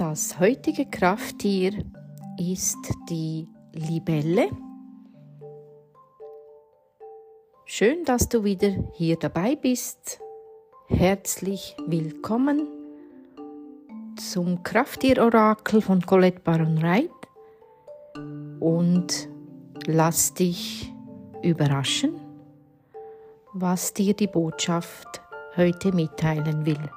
Das heutige Krafttier ist die Libelle. Schön, dass du wieder hier dabei bist. Herzlich willkommen zum Krafttier-Orakel von Colette Baron Wright und lass dich überraschen, was dir die Botschaft heute mitteilen will.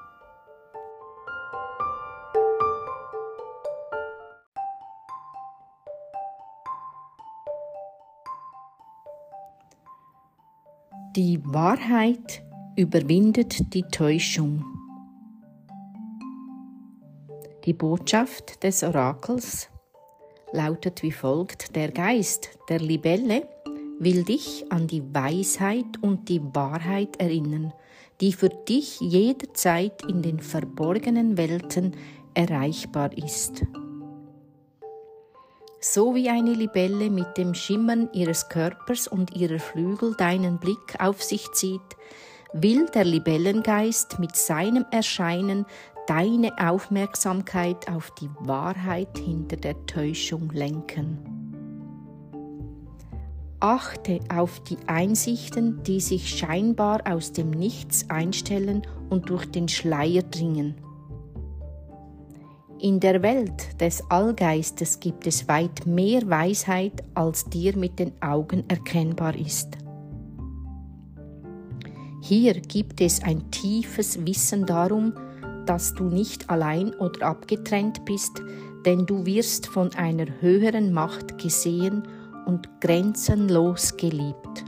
Die Wahrheit überwindet die Täuschung. Die Botschaft des Orakels lautet wie folgt. Der Geist der Libelle will dich an die Weisheit und die Wahrheit erinnern, die für dich jederzeit in den verborgenen Welten erreichbar ist. So wie eine Libelle mit dem Schimmern ihres Körpers und ihrer Flügel deinen Blick auf sich zieht, will der Libellengeist mit seinem Erscheinen deine Aufmerksamkeit auf die Wahrheit hinter der Täuschung lenken. Achte auf die Einsichten, die sich scheinbar aus dem Nichts einstellen und durch den Schleier dringen. In der Welt des Allgeistes gibt es weit mehr Weisheit, als dir mit den Augen erkennbar ist. Hier gibt es ein tiefes Wissen darum, dass du nicht allein oder abgetrennt bist, denn du wirst von einer höheren Macht gesehen und grenzenlos geliebt.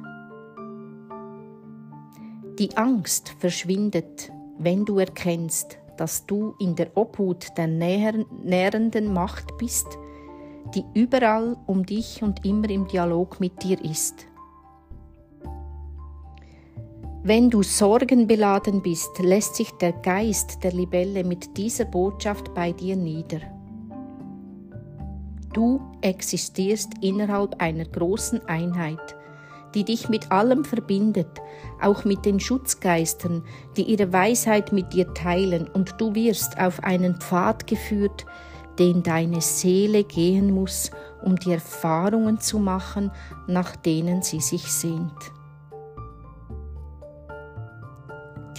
Die Angst verschwindet, wenn du erkennst, dass du in der Obhut der nährenden Macht bist, die überall um dich und immer im Dialog mit dir ist. Wenn du sorgenbeladen bist, lässt sich der Geist der Libelle mit dieser Botschaft bei dir nieder. Du existierst innerhalb einer großen Einheit, die dich mit allem verbindet, auch mit den Schutzgeistern, die ihre Weisheit mit dir teilen, und du wirst auf einen Pfad geführt, den deine Seele gehen muss, um die Erfahrungen zu machen, nach denen sie sich sehnt.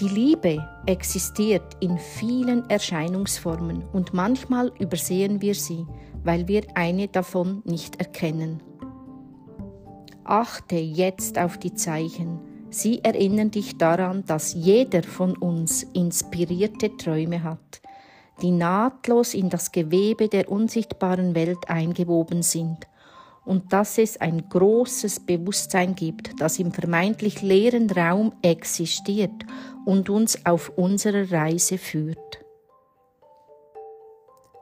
Die Liebe existiert in vielen Erscheinungsformen und manchmal übersehen wir sie, weil wir eine davon nicht erkennen. Achte jetzt auf die Zeichen. Sie erinnern dich daran, dass jeder von uns inspirierte Träume hat, die nahtlos in das Gewebe der unsichtbaren Welt eingewoben sind und dass es ein großes Bewusstsein gibt, das im vermeintlich leeren Raum existiert und uns auf unserer Reise führt.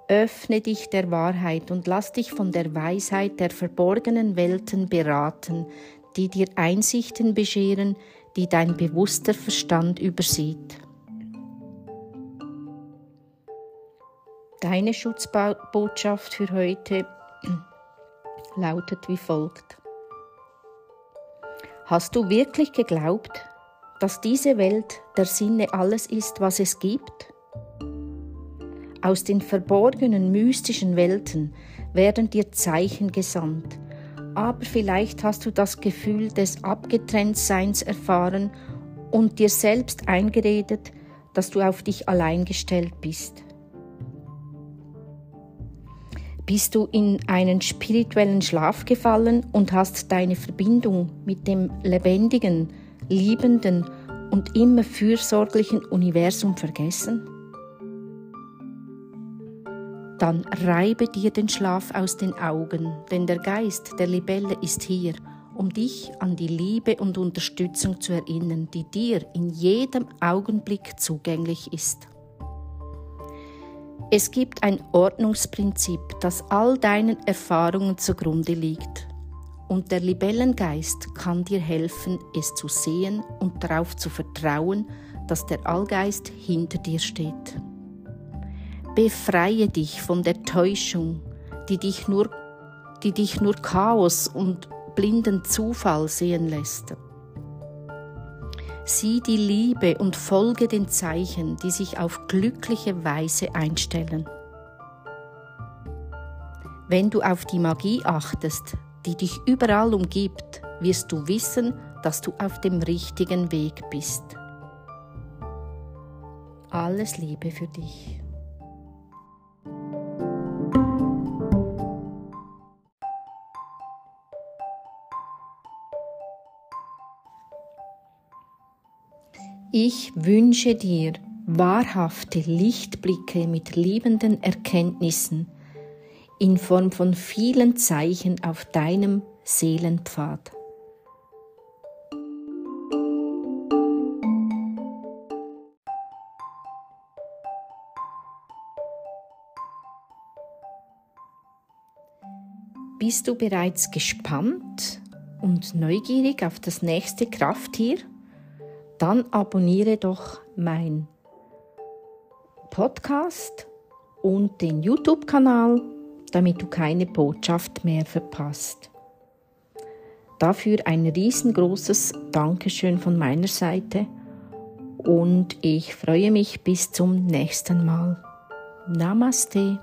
Öffne dich der Wahrheit und lass dich von der Weisheit der verborgenen Welten beraten, die dir Einsichten bescheren, die dein bewusster Verstand übersieht. Deine Schutzbotschaft für heute lautet wie folgt. Hast du wirklich geglaubt, dass diese Welt der Sinne alles ist, was es gibt? Aus den verborgenen mystischen Welten werden dir Zeichen gesandt, aber vielleicht hast du das Gefühl des Abgetrenntseins erfahren und dir selbst eingeredet, dass du auf dich allein gestellt bist. Bist du in einen spirituellen Schlaf gefallen und hast deine Verbindung mit dem lebendigen, liebenden und immer fürsorglichen Universum vergessen? Dann reibe dir den Schlaf aus den Augen, denn der Geist der Libelle ist hier, um dich an die Liebe und Unterstützung zu erinnern, die dir in jedem Augenblick zugänglich ist. Es gibt ein Ordnungsprinzip, das all deinen Erfahrungen zugrunde liegt. Und der Libellengeist kann dir helfen, es zu sehen und darauf zu vertrauen, dass der Allgeist hinter dir steht. Befreie dich von der Täuschung, die dich nur, die dich nur Chaos und blinden Zufall sehen lässt. Sieh die Liebe und folge den Zeichen, die sich auf glückliche Weise einstellen. Wenn du auf die Magie achtest, die dich überall umgibt, wirst du wissen, dass du auf dem richtigen Weg bist. Alles Liebe für dich. Ich wünsche dir wahrhafte Lichtblicke mit liebenden Erkenntnissen in Form von vielen Zeichen auf deinem Seelenpfad. Bist du bereits gespannt und neugierig auf das nächste Krafttier? Dann abonniere doch mein Podcast und den YouTube-Kanal, damit du keine Botschaft mehr verpasst. Dafür ein riesengroßes Dankeschön von meiner Seite und ich freue mich bis zum nächsten Mal. Namaste.